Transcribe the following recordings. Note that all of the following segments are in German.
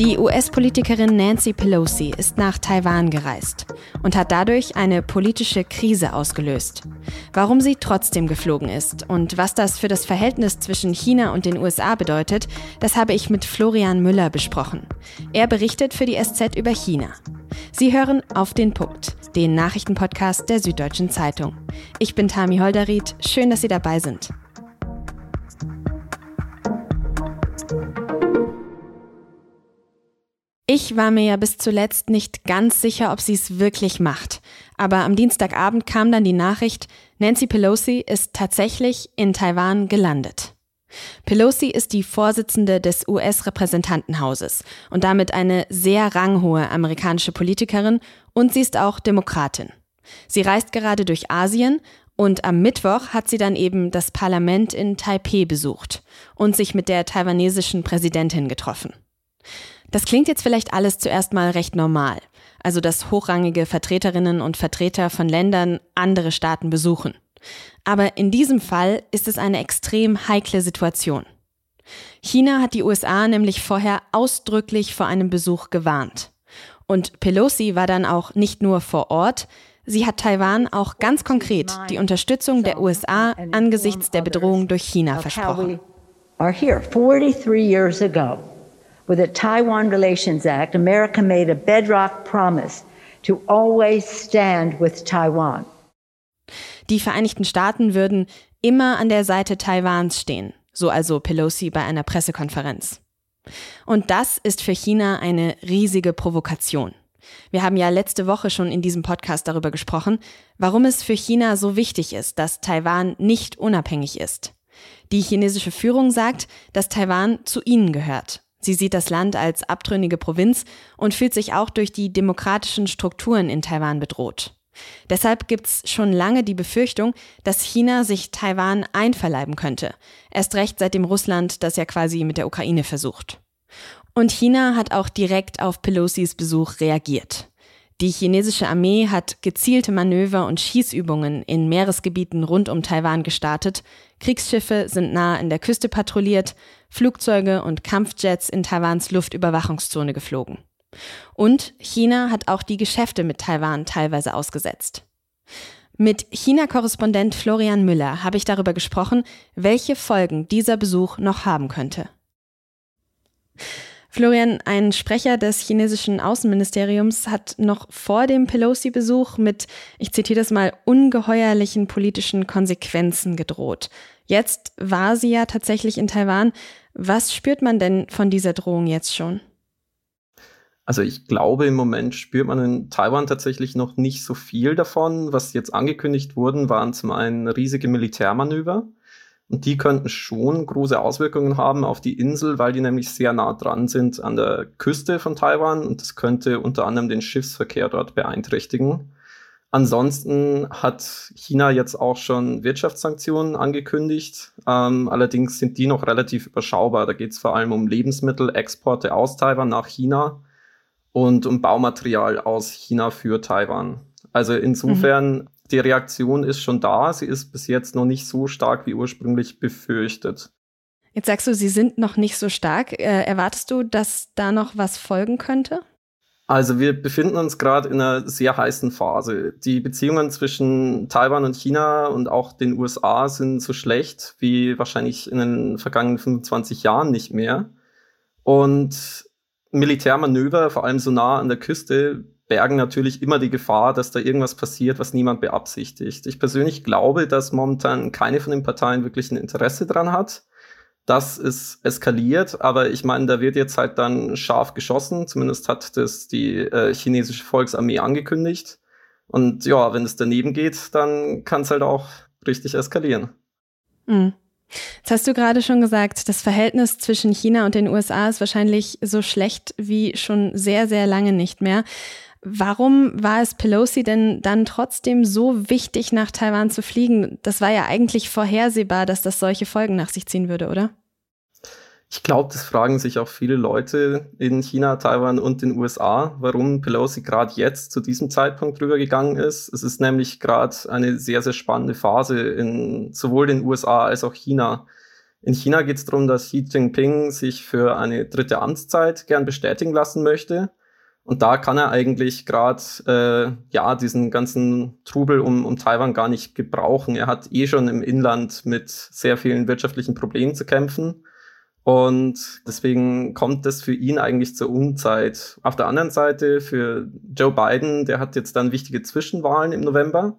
Die US-Politikerin Nancy Pelosi ist nach Taiwan gereist und hat dadurch eine politische Krise ausgelöst. Warum sie trotzdem geflogen ist und was das für das Verhältnis zwischen China und den USA bedeutet, das habe ich mit Florian Müller besprochen. Er berichtet für die SZ über China. Sie hören auf den Punkt, den Nachrichtenpodcast der Süddeutschen Zeitung. Ich bin Tami Holderried, schön, dass Sie dabei sind. Ich war mir ja bis zuletzt nicht ganz sicher, ob sie es wirklich macht. Aber am Dienstagabend kam dann die Nachricht, Nancy Pelosi ist tatsächlich in Taiwan gelandet. Pelosi ist die Vorsitzende des US-Repräsentantenhauses und damit eine sehr ranghohe amerikanische Politikerin und sie ist auch Demokratin. Sie reist gerade durch Asien und am Mittwoch hat sie dann eben das Parlament in Taipeh besucht und sich mit der taiwanesischen Präsidentin getroffen. Das klingt jetzt vielleicht alles zuerst mal recht normal, also dass hochrangige Vertreterinnen und Vertreter von Ländern andere Staaten besuchen. Aber in diesem Fall ist es eine extrem heikle Situation. China hat die USA nämlich vorher ausdrücklich vor einem Besuch gewarnt. Und Pelosi war dann auch nicht nur vor Ort, sie hat Taiwan auch ganz konkret die Unterstützung der USA angesichts der Bedrohung durch China versprochen. With the Taiwan Relations Act, America made a bedrock promise to always stand with Taiwan. Die Vereinigten Staaten würden immer an der Seite Taiwans stehen, so also Pelosi bei einer Pressekonferenz. Und das ist für China eine riesige Provokation. Wir haben ja letzte Woche schon in diesem Podcast darüber gesprochen, warum es für China so wichtig ist, dass Taiwan nicht unabhängig ist. Die chinesische Führung sagt, dass Taiwan zu ihnen gehört Sie sieht das Land als abtrünnige Provinz und fühlt sich auch durch die demokratischen Strukturen in Taiwan bedroht. Deshalb gibt's schon lange die Befürchtung, dass China sich Taiwan einverleiben könnte. Erst recht seitdem Russland das ja quasi mit der Ukraine versucht. Und China hat auch direkt auf Pelosis Besuch reagiert. Die chinesische Armee hat gezielte Manöver und Schießübungen in Meeresgebieten rund um Taiwan gestartet, Kriegsschiffe sind nah an der Küste patrouilliert, Flugzeuge und Kampfjets in Taiwans Luftüberwachungszone geflogen. Und China hat auch die Geschäfte mit Taiwan teilweise ausgesetzt. Mit China-Korrespondent Florian Müller habe ich darüber gesprochen, welche Folgen dieser Besuch noch haben könnte. Florian, ein Sprecher des chinesischen Außenministeriums hat noch vor dem Pelosi-Besuch mit, ich zitiere das mal, ungeheuerlichen politischen Konsequenzen gedroht. Jetzt war sie ja tatsächlich in Taiwan. Was spürt man denn von dieser Drohung jetzt schon? Also ich glaube, im Moment spürt man in Taiwan tatsächlich noch nicht so viel davon. Was jetzt angekündigt wurden, waren zum einen riesige Militärmanöver. Und die könnten schon große Auswirkungen haben auf die Insel, weil die nämlich sehr nah dran sind an der Küste von Taiwan und das könnte unter anderem den Schiffsverkehr dort beeinträchtigen. Ansonsten hat China jetzt auch schon Wirtschaftssanktionen angekündigt. Ähm, allerdings sind die noch relativ überschaubar. Da geht es vor allem um Lebensmittelexporte aus Taiwan nach China und um Baumaterial aus China für Taiwan. Also insofern mhm die Reaktion ist schon da. Sie ist bis jetzt noch nicht so stark wie ursprünglich befürchtet. Jetzt sagst du, sie sind noch nicht so stark. Äh, erwartest du, dass da noch was folgen könnte? Also wir befinden uns gerade in einer sehr heißen Phase. Die Beziehungen zwischen Taiwan und China und auch den USA sind so schlecht wie wahrscheinlich in den vergangenen 25 Jahren nicht mehr. Und Militärmanöver, vor allem so nah an der Küste, bergen natürlich immer die Gefahr, dass da irgendwas passiert, was niemand beabsichtigt. Ich persönlich glaube, dass momentan keine von den Parteien wirklich ein Interesse dran hat. Das ist eskaliert, aber ich meine, da wird jetzt halt dann scharf geschossen. Zumindest hat das die äh, chinesische Volksarmee angekündigt. Und ja, wenn es daneben geht, dann kann es halt auch richtig eskalieren. Mhm. Jetzt hast du gerade schon gesagt, das Verhältnis zwischen China und den USA ist wahrscheinlich so schlecht wie schon sehr, sehr lange nicht mehr. Warum war es Pelosi denn dann trotzdem so wichtig, nach Taiwan zu fliegen? Das war ja eigentlich vorhersehbar, dass das solche Folgen nach sich ziehen würde, oder? Ich glaube, das fragen sich auch viele Leute in China, Taiwan und den USA, warum Pelosi gerade jetzt zu diesem Zeitpunkt rübergegangen ist. Es ist nämlich gerade eine sehr, sehr spannende Phase in sowohl den USA als auch China. In China geht es darum, dass Xi Jinping sich für eine dritte Amtszeit gern bestätigen lassen möchte. Und da kann er eigentlich gerade äh, ja diesen ganzen Trubel um, um Taiwan gar nicht gebrauchen. Er hat eh schon im Inland mit sehr vielen wirtschaftlichen Problemen zu kämpfen. Und deswegen kommt das für ihn eigentlich zur Unzeit. Auf der anderen Seite für Joe Biden, der hat jetzt dann wichtige Zwischenwahlen im November.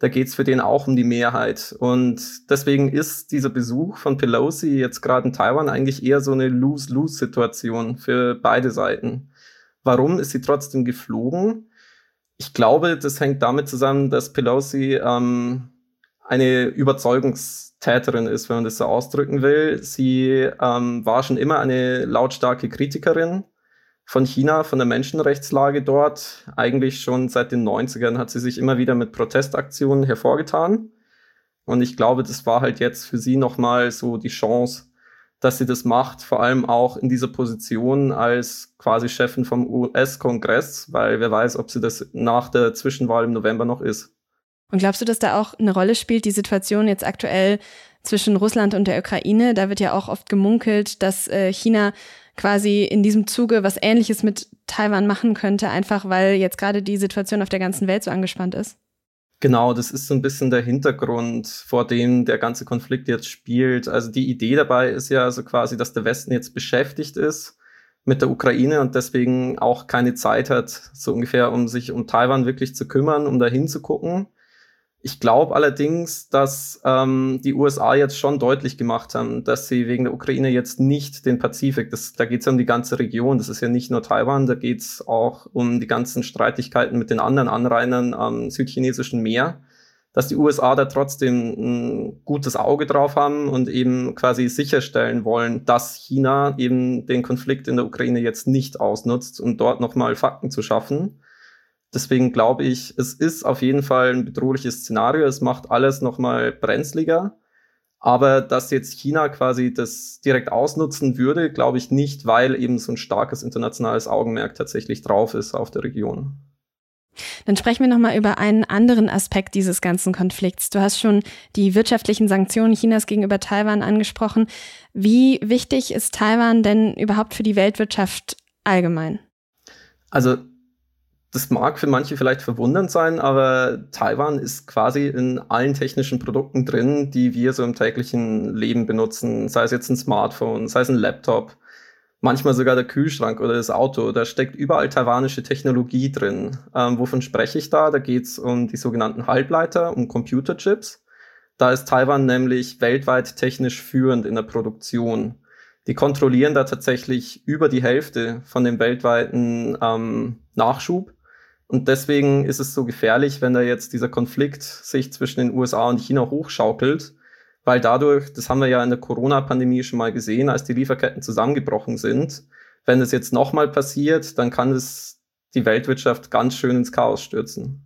Da geht's für den auch um die Mehrheit. Und deswegen ist dieser Besuch von Pelosi jetzt gerade in Taiwan eigentlich eher so eine Lose-Lose-Situation für beide Seiten. Warum ist sie trotzdem geflogen? Ich glaube, das hängt damit zusammen, dass Pelosi ähm, eine Überzeugungstäterin ist, wenn man das so ausdrücken will. Sie ähm, war schon immer eine lautstarke Kritikerin von China, von der Menschenrechtslage dort. Eigentlich schon seit den 90ern hat sie sich immer wieder mit Protestaktionen hervorgetan. Und ich glaube, das war halt jetzt für sie nochmal so die Chance, dass sie das macht, vor allem auch in dieser Position als quasi Chefin vom US-Kongress, weil wer weiß, ob sie das nach der Zwischenwahl im November noch ist. Und glaubst du, dass da auch eine Rolle spielt, die Situation jetzt aktuell zwischen Russland und der Ukraine? Da wird ja auch oft gemunkelt, dass äh, China quasi in diesem Zuge was Ähnliches mit Taiwan machen könnte, einfach weil jetzt gerade die Situation auf der ganzen Welt so angespannt ist. Genau, das ist so ein bisschen der Hintergrund, vor dem der ganze Konflikt jetzt spielt. Also die Idee dabei ist ja also quasi, dass der Westen jetzt beschäftigt ist mit der Ukraine und deswegen auch keine Zeit hat, so ungefähr, um sich um Taiwan wirklich zu kümmern, um da hinzugucken. Ich glaube allerdings, dass ähm, die USA jetzt schon deutlich gemacht haben, dass sie wegen der Ukraine jetzt nicht den Pazifik, das, da geht es ja um die ganze Region, das ist ja nicht nur Taiwan, da geht es auch um die ganzen Streitigkeiten mit den anderen Anrainern am südchinesischen Meer, dass die USA da trotzdem ein gutes Auge drauf haben und eben quasi sicherstellen wollen, dass China eben den Konflikt in der Ukraine jetzt nicht ausnutzt, um dort nochmal Fakten zu schaffen Deswegen glaube ich, es ist auf jeden Fall ein bedrohliches Szenario. Es macht alles nochmal brenzliger. Aber dass jetzt China quasi das direkt ausnutzen würde, glaube ich nicht, weil eben so ein starkes internationales Augenmerk tatsächlich drauf ist auf der Region. Dann sprechen wir nochmal über einen anderen Aspekt dieses ganzen Konflikts. Du hast schon die wirtschaftlichen Sanktionen Chinas gegenüber Taiwan angesprochen. Wie wichtig ist Taiwan denn überhaupt für die Weltwirtschaft allgemein? Also das mag für manche vielleicht verwundernd sein, aber Taiwan ist quasi in allen technischen Produkten drin, die wir so im täglichen Leben benutzen. Sei es jetzt ein Smartphone, sei es ein Laptop, manchmal sogar der Kühlschrank oder das Auto. Da steckt überall taiwanische Technologie drin. Ähm, wovon spreche ich da? Da geht es um die sogenannten Halbleiter, um Computerchips. Da ist Taiwan nämlich weltweit technisch führend in der Produktion. Die kontrollieren da tatsächlich über die Hälfte von dem weltweiten ähm, Nachschub und deswegen ist es so gefährlich, wenn da jetzt dieser Konflikt sich zwischen den USA und China hochschaukelt, weil dadurch, das haben wir ja in der Corona-Pandemie schon mal gesehen, als die Lieferketten zusammengebrochen sind, wenn es jetzt nochmal passiert, dann kann es die Weltwirtschaft ganz schön ins Chaos stürzen.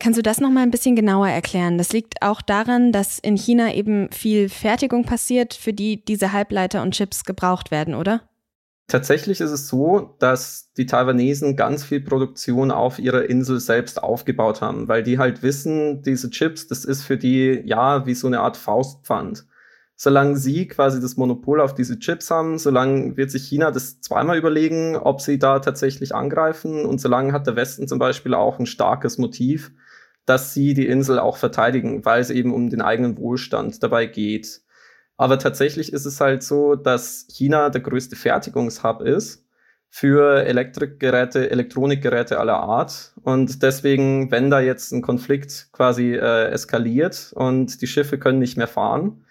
Kannst du das noch mal ein bisschen genauer erklären? Das liegt auch daran, dass in China eben viel Fertigung passiert, für die diese Halbleiter und Chips gebraucht werden, oder? Tatsächlich ist es so, dass die Taiwanesen ganz viel Produktion auf ihrer Insel selbst aufgebaut haben, weil die halt wissen, diese Chips, das ist für die ja wie so eine Art Faustpfand. Solange sie quasi das Monopol auf diese Chips haben, solange wird sich China das zweimal überlegen, ob sie da tatsächlich angreifen und solange hat der Westen zum Beispiel auch ein starkes Motiv, dass sie die Insel auch verteidigen, weil es eben um den eigenen Wohlstand dabei geht. Aber tatsächlich ist es halt so, dass China der größte Fertigungshub ist für Elektrikgeräte, Elektronikgeräte aller Art. Und deswegen, wenn da jetzt ein Konflikt quasi äh, eskaliert und die Schiffe können nicht mehr fahren,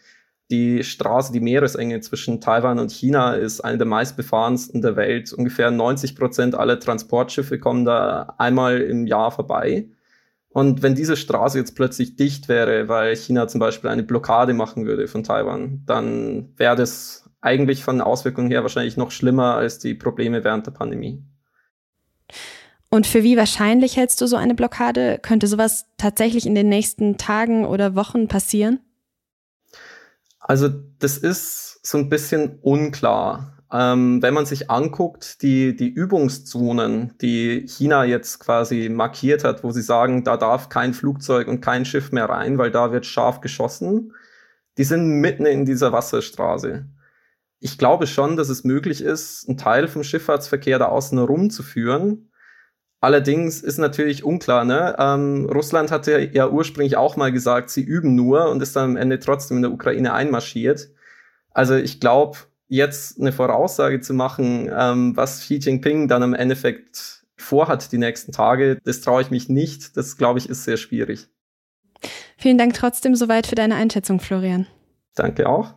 die Straße, die Meeresenge zwischen Taiwan und China ist eine der meistbefahrensten der Welt. Ungefähr 90 Prozent aller Transportschiffe kommen da einmal im Jahr vorbei. Und wenn diese Straße jetzt plötzlich dicht wäre, weil China zum Beispiel eine Blockade machen würde von Taiwan, dann wäre das eigentlich von Auswirkungen her wahrscheinlich noch schlimmer als die Probleme während der Pandemie. Und für wie wahrscheinlich hältst du so eine Blockade? Könnte sowas tatsächlich in den nächsten Tagen oder Wochen passieren? Also das ist so ein bisschen unklar. Ähm, wenn man sich anguckt, die, die Übungszonen, die China jetzt quasi markiert hat, wo sie sagen, da darf kein Flugzeug und kein Schiff mehr rein, weil da wird scharf geschossen, die sind mitten in dieser Wasserstraße. Ich glaube schon, dass es möglich ist, einen Teil vom Schifffahrtsverkehr da außen herum zu führen. Allerdings ist natürlich unklar, ne? Ähm, Russland hatte ja ursprünglich auch mal gesagt, sie üben nur und ist dann am Ende trotzdem in der Ukraine einmarschiert. Also ich glaube, jetzt eine Voraussage zu machen, ähm, was Xi Jinping dann im Endeffekt vorhat die nächsten Tage, das traue ich mich nicht. Das, glaube ich, ist sehr schwierig. Vielen Dank trotzdem soweit für deine Einschätzung, Florian. Danke auch.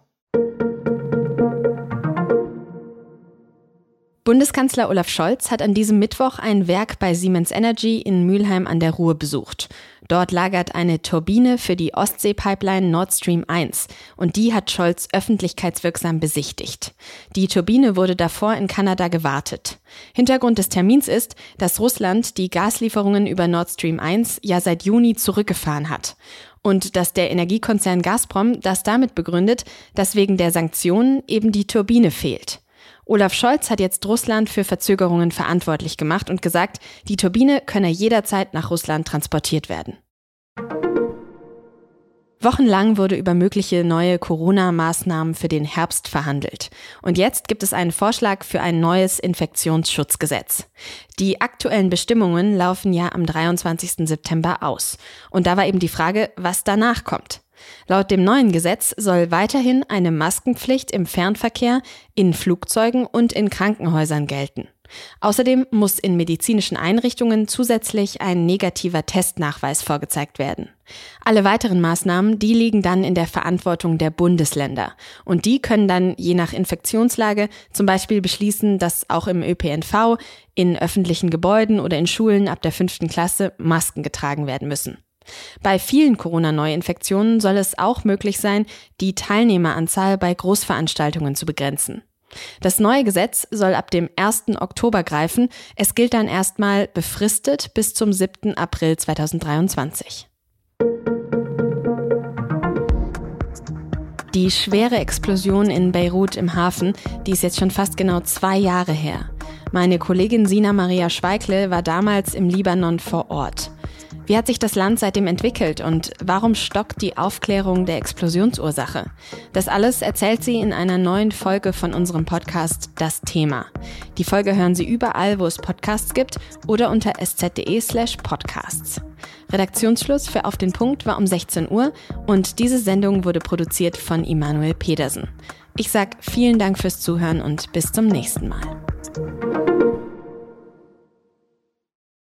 Bundeskanzler Olaf Scholz hat an diesem Mittwoch ein Werk bei Siemens Energy in Mülheim an der Ruhr besucht. Dort lagert eine Turbine für die Ostsee-Pipeline Nord Stream 1 und die hat Scholz öffentlichkeitswirksam besichtigt. Die Turbine wurde davor in Kanada gewartet. Hintergrund des Termins ist, dass Russland die Gaslieferungen über Nord Stream 1 ja seit Juni zurückgefahren hat und dass der Energiekonzern Gazprom das damit begründet, dass wegen der Sanktionen eben die Turbine fehlt. Olaf Scholz hat jetzt Russland für Verzögerungen verantwortlich gemacht und gesagt, die Turbine könne jederzeit nach Russland transportiert werden. Wochenlang wurde über mögliche neue Corona-Maßnahmen für den Herbst verhandelt. Und jetzt gibt es einen Vorschlag für ein neues Infektionsschutzgesetz. Die aktuellen Bestimmungen laufen ja am 23. September aus. Und da war eben die Frage, was danach kommt. Laut dem neuen Gesetz soll weiterhin eine Maskenpflicht im Fernverkehr, in Flugzeugen und in Krankenhäusern gelten. Außerdem muss in medizinischen Einrichtungen zusätzlich ein negativer Testnachweis vorgezeigt werden. Alle weiteren Maßnahmen, die liegen dann in der Verantwortung der Bundesländer. Und die können dann je nach Infektionslage zum Beispiel beschließen, dass auch im ÖPNV, in öffentlichen Gebäuden oder in Schulen ab der fünften Klasse Masken getragen werden müssen. Bei vielen Corona-Neuinfektionen soll es auch möglich sein, die Teilnehmeranzahl bei Großveranstaltungen zu begrenzen. Das neue Gesetz soll ab dem 1. Oktober greifen. Es gilt dann erstmal befristet bis zum 7. April 2023. Die schwere Explosion in Beirut im Hafen, die ist jetzt schon fast genau zwei Jahre her. Meine Kollegin Sina Maria Schweikle war damals im Libanon vor Ort. Wie hat sich das Land seitdem entwickelt und warum stockt die Aufklärung der Explosionsursache? Das alles erzählt sie in einer neuen Folge von unserem Podcast Das Thema. Die Folge hören Sie überall, wo es Podcasts gibt oder unter sz.de slash podcasts. Redaktionsschluss für Auf den Punkt war um 16 Uhr und diese Sendung wurde produziert von Immanuel Pedersen. Ich sag vielen Dank fürs Zuhören und bis zum nächsten Mal.